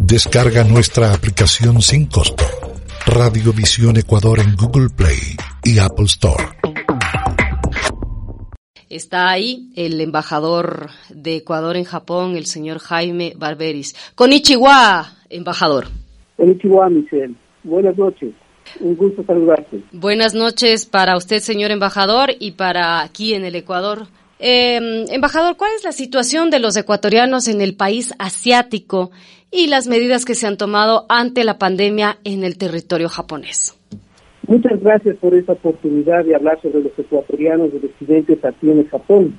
Descarga nuestra aplicación sin costo. Radiovisión Ecuador en Google Play y Apple Store. Está ahí el embajador de Ecuador en Japón, el señor Jaime Barberis. Konnichiwa, embajador. Konnichiwa, Michelle. Buenas noches. Un gusto saludarte. Buenas noches para usted, señor embajador, y para aquí en el Ecuador. Eh, embajador, ¿cuál es la situación de los ecuatorianos en el país asiático y las medidas que se han tomado ante la pandemia en el territorio japonés? Muchas gracias por esta oportunidad de hablar sobre los ecuatorianos residentes aquí en el Japón.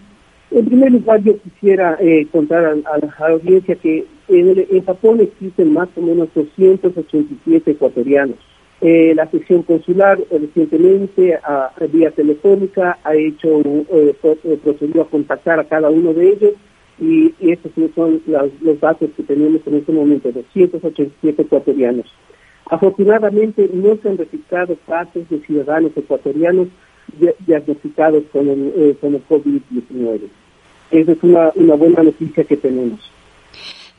En primer lugar, yo quisiera eh, contar a, la audiencia que en, Japón existen más o menos 287 ecuatorianos. Eh, la sección consular recientemente, a, vía telefónica, ha hecho eh, eh, procedido a contactar a cada uno de ellos y, estos son los, datos que tenemos en este momento, 287 ecuatorianos. Afortunadamente no se han registrado casos de ciudadanos ecuatorianos diagnosticados con el, eh, el COVID-19. Esa es una buena noticia que tenemos.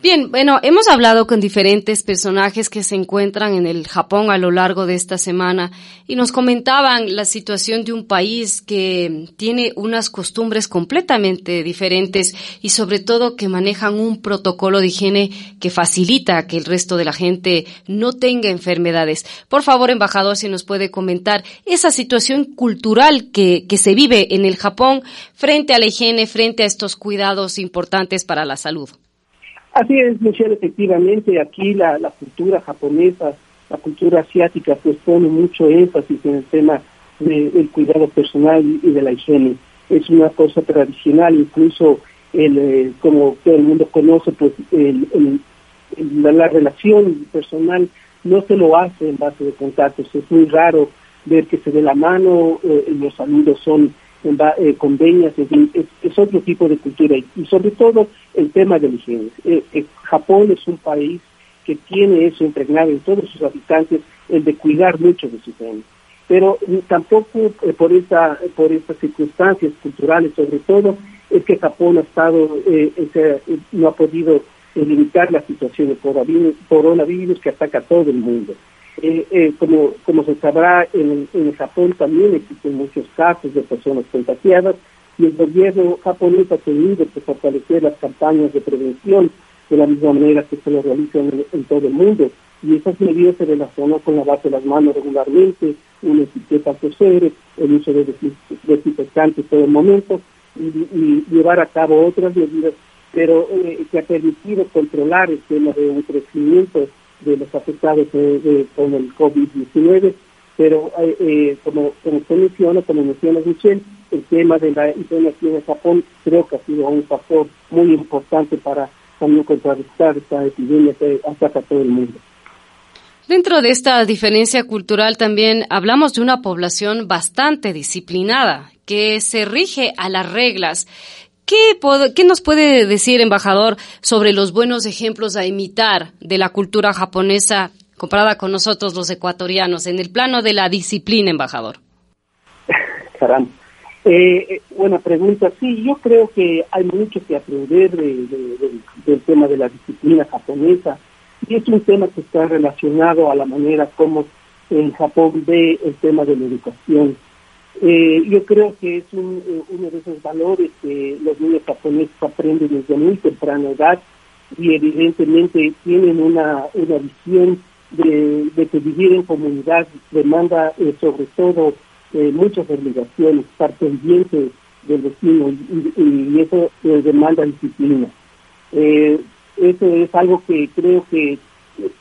Bien, bueno, hemos hablado con diferentes personajes que se encuentran en el Japón a lo largo de esta semana y nos comentaban la situación de un país que tiene unas costumbres completamente diferentes y sobre todo que manejan un protocolo de higiene que facilita que el resto de la gente no tenga enfermedades. Por favor, embajador, si nos puede comentar esa situación cultural que, que se vive en el Japón frente a la higiene, frente a estos cuidados importantes para la salud. Así es, Michelle, efectivamente aquí la, cultura japonesa, la cultura asiática, pues pone mucho énfasis en el tema del cuidado personal y de la higiene. Es una cosa tradicional, incluso el, eh, como todo el mundo conoce, pues la, relación personal no se lo hace en base de contactos. Es muy raro ver que se dé la mano, eh, los saludos son eh, con veñas, es, otro tipo de cultura y, sobre todo el tema de la higiene. Eh, eh, Japón es un país que tiene eso impregnado en todos sus habitantes, el de cuidar mucho de su higiene. Pero tampoco por, esta, por estas circunstancias culturales, sobre todo, es que Japón ha estado, no ha podido limitar la situación de coronavirus que ataca a todo el mundo. Eh, eh, como, como se sabrá, en, Japón también existen muchos casos de personas contagiadas y el gobierno japonés ha tenido que fortalecer las campañas de prevención de la misma manera que se lo realizan en, todo el mundo. Y esas medidas se relacionan con lavarse las manos regularmente, una etiqueta coser, el uso de desinfectantes todo el momento y, llevar a cabo otras medidas, pero eh, que ha permitido controlar el tema de un crecimiento de los afectados con el COVID-19, pero eh, eh, como, como usted menciona, como menciona Michelle, el tema de la higiene en Japón creo que ha sido un factor muy importante para también contrarrestar esta epidemia que ataca a todo el mundo. Dentro de esta diferencia cultural también hablamos de una población bastante disciplinada, que se rige a las reglas ¿Qué, nos puede decir, embajador, sobre los buenos ejemplos a imitar de la cultura japonesa comparada con nosotros los ecuatorianos en el plano de la disciplina, embajador? Caramba. Eh, eh, buena pregunta. Sí, yo creo que hay mucho que aprender del tema de la disciplina japonesa y es un tema que está relacionado a la manera como en Japón ve el tema de la educación. Eh, yo creo que es eh, uno de esos valores que los niños japoneses aprenden desde muy temprana edad y evidentemente tienen una, una visión de, que vivir en comunidad demanda eh, sobre todo muchas obligaciones, estar pendiente del vecino y, eso demanda disciplina. eso es algo que creo que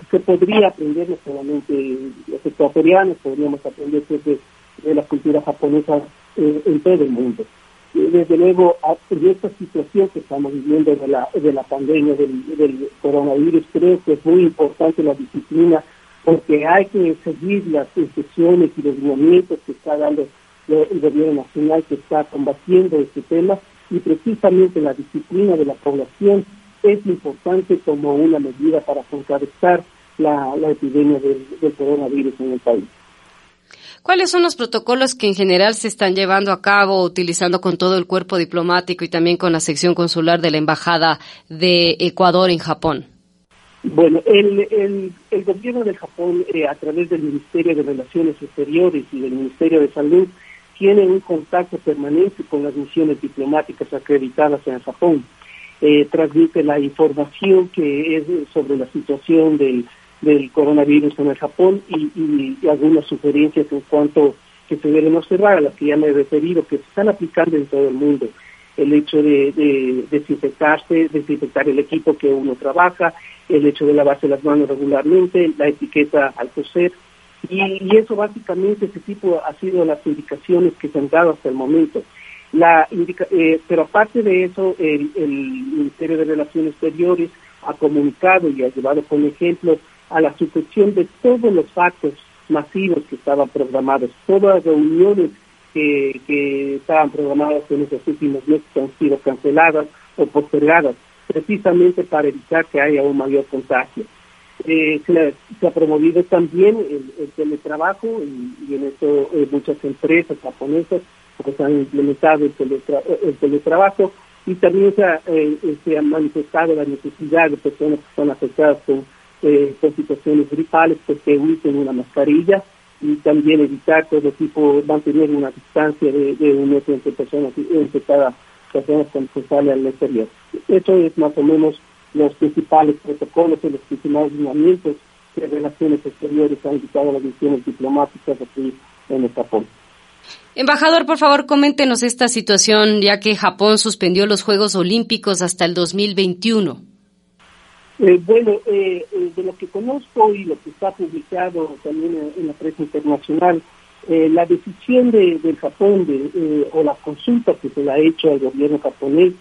se podría aprender no solamente los ecuatorianos, podríamos aprender desde de la cultura japonesa eh, en todo el mundo. desde luego, en esta situación que estamos viviendo de la, de la pandemia del, coronavirus, creo que es muy importante la disciplina porque hay que seguir las instrucciones y los movimientos que está dando el gobierno nacional que está combatiendo este tema y precisamente la disciplina de la población es importante como una medida para contrarrestar la, epidemia del coronavirus en el país. ¿Cuáles son los protocolos que en general se están llevando a cabo utilizando con todo el cuerpo diplomático y también con la sección consular de la Embajada de Ecuador en Japón? Bueno, el, el, gobierno de Japón, eh, a través del Ministerio de Relaciones Exteriores y del Ministerio de Salud, tiene un contacto permanente con las misiones diplomáticas acreditadas en Japón. Eh, transmite la información que es sobre la situación del del coronavirus en el Japón y, algunas sugerencias en cuanto que se deben observar, a las que ya me he referido, que se están aplicando en todo el mundo. El hecho de, desinfectarse, desinfectar el equipo que uno trabaja, el hecho de lavarse las manos regularmente, la etiqueta al coser. Y, eso básicamente, ese tipo ha sido las indicaciones que se han dado hasta el momento. La eh, pero aparte de eso, el, el Ministerio de Relaciones Exteriores ha comunicado y ha llevado como ejemplo a la sucesión de todos los actos masivos que estaban programados, todas las reuniones que, estaban programadas en estos últimos meses han sido canceladas o postergadas, precisamente para evitar que haya un mayor contagio. Eh, se, ha promovido también el, teletrabajo y, en eso eh, muchas empresas japonesas pues, han implementado el, el teletrabajo y también se ha, eh, se ha manifestado la necesidad de personas que son afectadas con eh, con situaciones gripales, pues que usen una mascarilla y también evitar todo tipo, mantener una distancia de, de un metro entre personas, entre cada persona cuando sale al exterior. Eso es más o menos los principales protocolos y los principales lineamientos que Relaciones Exteriores han indicado a las misiones diplomáticas aquí en el Japón. Embajador, por favor, coméntenos esta situación, ya que Japón suspendió los Juegos Olímpicos hasta el 2021. Eh, bueno, eh, eh, de lo que conozco y lo que está publicado también en, la prensa internacional, la decisión de, del Japón de, o la consulta que se le ha hecho al gobierno japonés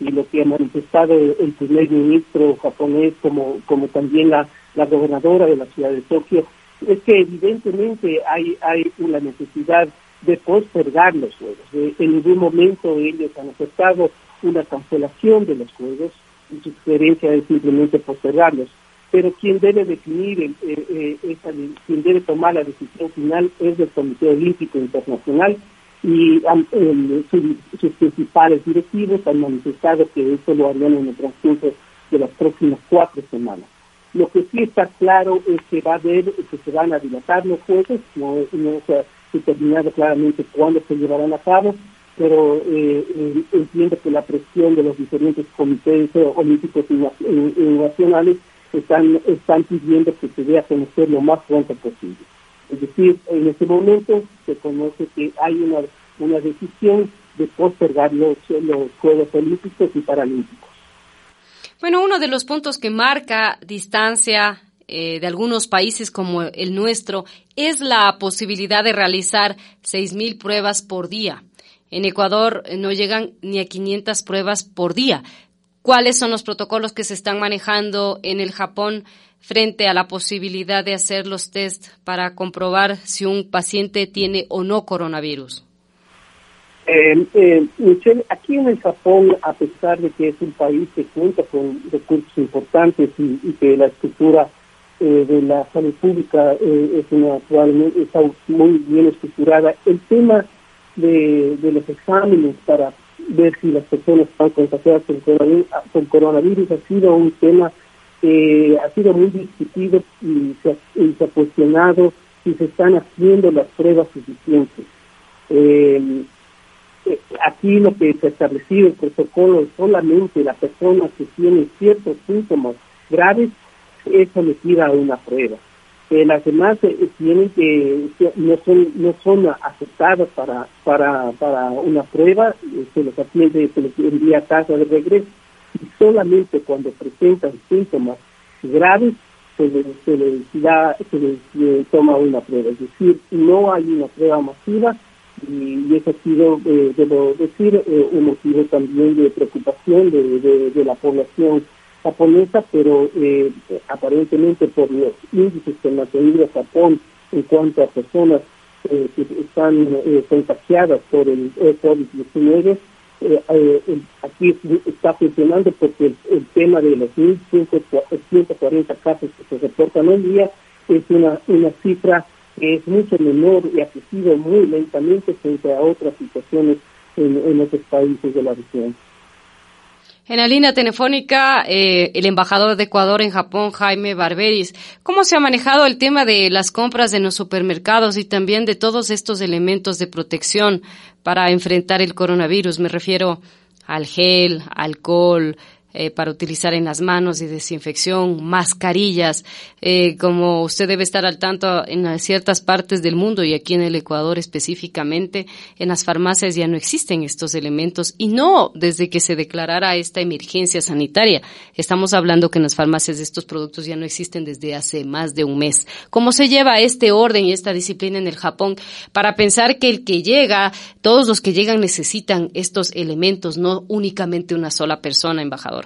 y lo que ha manifestado el primer ministro japonés como, como también la, la gobernadora de la ciudad de Tokio, es que evidentemente hay, hay una necesidad de postergar los juegos. en ningún momento ellos han aceptado una cancelación de los juegos su sugerencia es simplemente postergarlos. Pero quien debe definir, eh, eh, quien debe tomar la decisión final es el Comité Olímpico Internacional y sus principales directivos han manifestado que eso lo harían en el transcurso de las próximas cuatro semanas. Lo que sí está claro es que va a haber, que se van a dilatar los juegos, no, no se ha determinado claramente cuándo se llevarán a cabo, pero eh, eh, entiendo que la presión de los diferentes comités olímpicos nacionales están, están pidiendo que se dé a conocer lo más pronto posible. Es decir, en este momento se conoce que hay una, una decisión de postergar los, los Juegos Olímpicos y Paralímpicos. Bueno, uno de los puntos que marca distancia eh, de algunos países como el nuestro es la posibilidad de realizar 6.000 pruebas por día. En Ecuador eh, no llegan ni a 500 pruebas por día. ¿Cuáles son los protocolos que se están manejando en el Japón frente a la posibilidad de hacer los test para comprobar si un paciente tiene o no coronavirus? Eh, eh, Michelle, aquí en el Japón, a pesar de que es un país que cuenta con recursos importantes y, que la estructura de la salud pública es una, está muy bien estructurada, el tema de, los exámenes para ver si las personas están contagiadas con coronavirus, ha sido un tema que ha sido muy discutido y se, ha cuestionado si se están haciendo las pruebas suficientes. Eh, eh, aquí lo que se ha establecido el protocolo es solamente la persona que tiene ciertos síntomas graves es sometida a una prueba las demás eh, tienen que no son no son aceptadas para para para una prueba eh, se les atiende se les envía a casa de regreso. Y solamente cuando presentan síntomas graves se les, se les da se les, toma una prueba. Es decir no hay una prueba masiva y, eso ha sido, eh, debo decir, eh, un motivo también de preocupación de, de, la población japonesa, pero eh, aparentemente por los índices que tenido Japón en cuanto a personas que están contagiadas por el COVID-19, aquí está funcionando porque el, tema de los 1.140 casos que se reportan hoy día es una, una cifra que es mucho menor y ha crecido muy lentamente frente a otras situaciones en, otros países de la región. En la línea telefónica, eh, el embajador de Ecuador en Japón, Jaime Barberis. ¿Cómo se ha manejado el tema de las compras en los supermercados y también de todos estos elementos de protección para enfrentar el coronavirus? Me refiero al gel, alcohol, eh, para utilizar en las manos y desinfección, mascarillas, eh, como usted debe estar al tanto en ciertas partes del mundo y aquí en el Ecuador específicamente, en las farmacias ya no existen estos elementos y no desde que se declarara esta emergencia sanitaria. Estamos hablando que en las farmacias estos productos ya no existen desde hace más de un mes. ¿Cómo se lleva este orden y esta disciplina en el Japón para pensar que el que llega, todos los que llegan necesitan estos elementos, no únicamente una sola persona, embajador?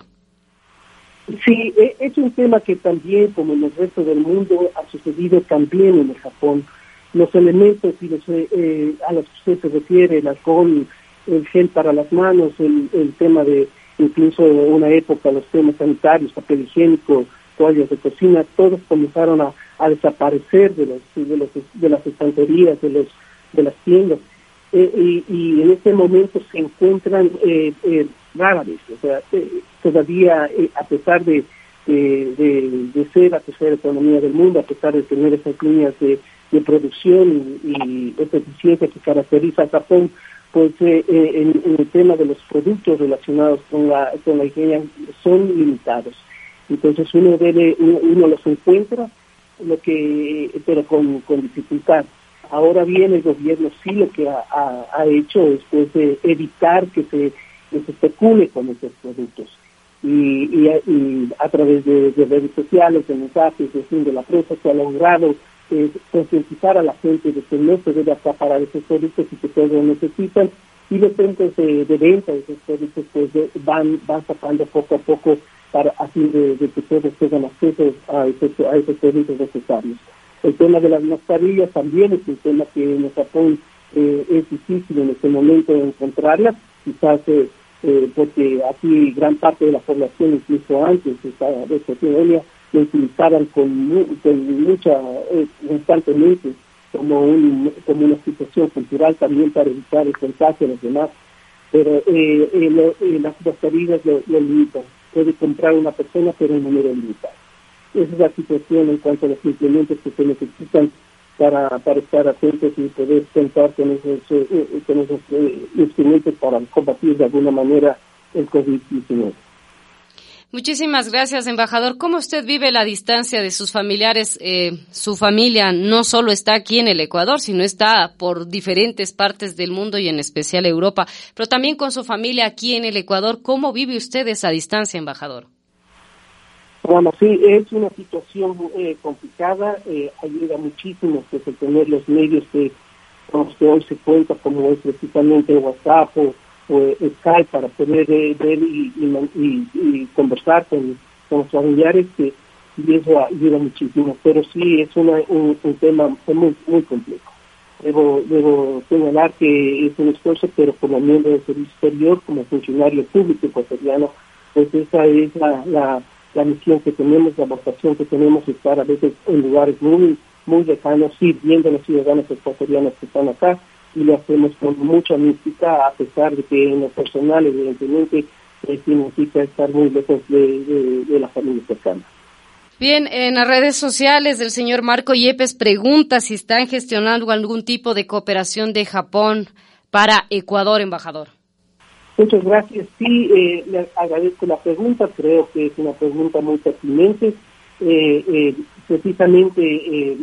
Sí, e, es un tema que también, como en el resto del mundo, ha sucedido también en el Japón. Los elementos eh, eh, a los que usted se refiere, el alcohol, el gel para las manos, el, tema de incluso en una época los temas sanitarios, papel higiénico, toallas de cocina, todos comenzaron a, desaparecer de, los, de, los, de las estanterías, de, los, de las tiendas. Eh, y, en este momento se encuentran eh, eh, o sea, eh, todavía a pesar de, de, ser la tercera economía del mundo, a pesar de tener esas líneas de, producción y, esa eficiencia que caracteriza a Japón, pues en, el tema de los productos relacionados con la, con la higiene son limitados. Entonces uno debe, uno, los encuentra, lo que, pero con, con dificultad. Ahora bien, el gobierno sí lo que ha, hecho es pues, evitar que se, especule con estos productos. Y, a través de, redes sociales, de mensajes, de, fin, de la prensa, se ha logrado eh, concientizar a la gente de que no se debe acaparar esos productos y que todos lo necesitan. Y los centros de, venta de esos productos pues, van, van sacando poco a poco para así de, que todos tengan acceso a esos, a esos productos necesarios. El tema de las mascarillas también es un tema que en Japón eh, es difícil en este momento encontrarlas, quizás eh, eh, porque aquí gran parte de la población, incluso antes de esta, de epidemia, lo utilizaban con, mucha, constantemente como, un, como una situación cultural también para evitar el contagio a los demás. Pero las mascarillas lo, lo limitan. Puede comprar una persona, pero en número limitado. Esa es la situación en cuanto a los implementos que se necesitan para, para estar atentos y poder contar con esos, eh, eh, con esos eh, instrumentos para combatir de alguna manera el COVID-19. Muchísimas gracias, embajador. ¿Cómo usted vive la distancia de sus familiares? su familia no solo está aquí en el Ecuador, sino está por diferentes partes del mundo y en especial Europa, pero también con su familia aquí en el Ecuador. ¿Cómo vive usted esa distancia, embajador? Bueno, sí, es una situación eh, complicada, eh, ayuda muchísimo pues, el tener los medios que, con los que hoy se cuenta, como es precisamente WhatsApp o, Skype, para poder ver y, conversar con, los familiares, que, y eso ayuda muchísimo. Pero sí, es una, un, tema muy, muy complejo. Debo, debo señalar que es un esfuerzo, pero como miembro del servicio exterior, como funcionario público ecuatoriano, pues esa es la la misión que tenemos, la vocación que tenemos es estar a veces en lugares muy, muy lejanos, sirviendo a los ciudadanos ecuatorianos que están acá y lo hacemos con mucha mística, a pesar de que en lo personal, evidentemente, eh, significa estar muy lejos de, la familia cercana. Bien, en las redes sociales del señor Marco Yepes pregunta si están gestionando algún tipo de cooperación de Japón para Ecuador, embajador. Muchas gracias. Sí, eh, le agradezco la pregunta. Creo que es una pregunta muy pertinente. Eh, eh, precisamente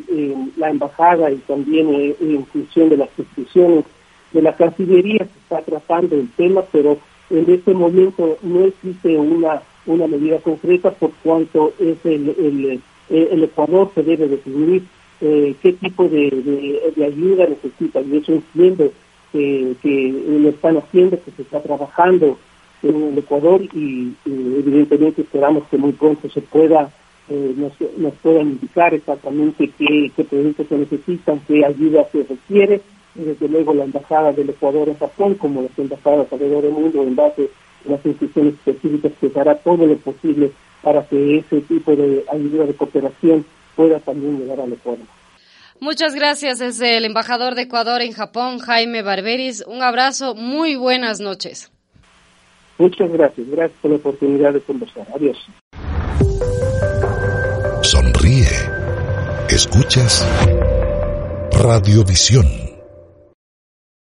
la embajada y también en función de las instituciones de la Cancillería se está tratando el tema, pero en este momento no existe una una medida concreta por cuanto es el, el, Ecuador se debe definir qué tipo de, de, ayuda necesita. Y eso entiendo que, lo están haciendo, que se está trabajando en el Ecuador y, evidentemente esperamos que muy pronto se pueda eh, nos, nos, puedan indicar exactamente qué, qué productos se necesitan, qué ayuda se requiere. Y desde luego la Embajada del Ecuador en Japón, como las embajadas alrededor del mundo, en base a las instituciones específicas, que hará todo lo posible para que ese tipo de ayuda de cooperación pueda también llegar al Ecuador. Muchas gracias desde el embajador de Ecuador en Japón, Jaime Barberis. Un abrazo, muy buenas noches. Muchas gracias, gracias por la oportunidad de conversar. Adiós. Sonríe. Escuchas Radiovisión